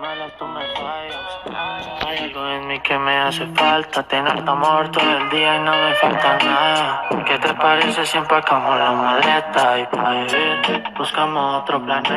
malas, tú me fallas. Hay algo en mí que me hace falta. Tener tu amor todo el día y no me falta nada. ¿Qué te parece si empacamos la maleta y pa' vivir? Buscamos otro planeta.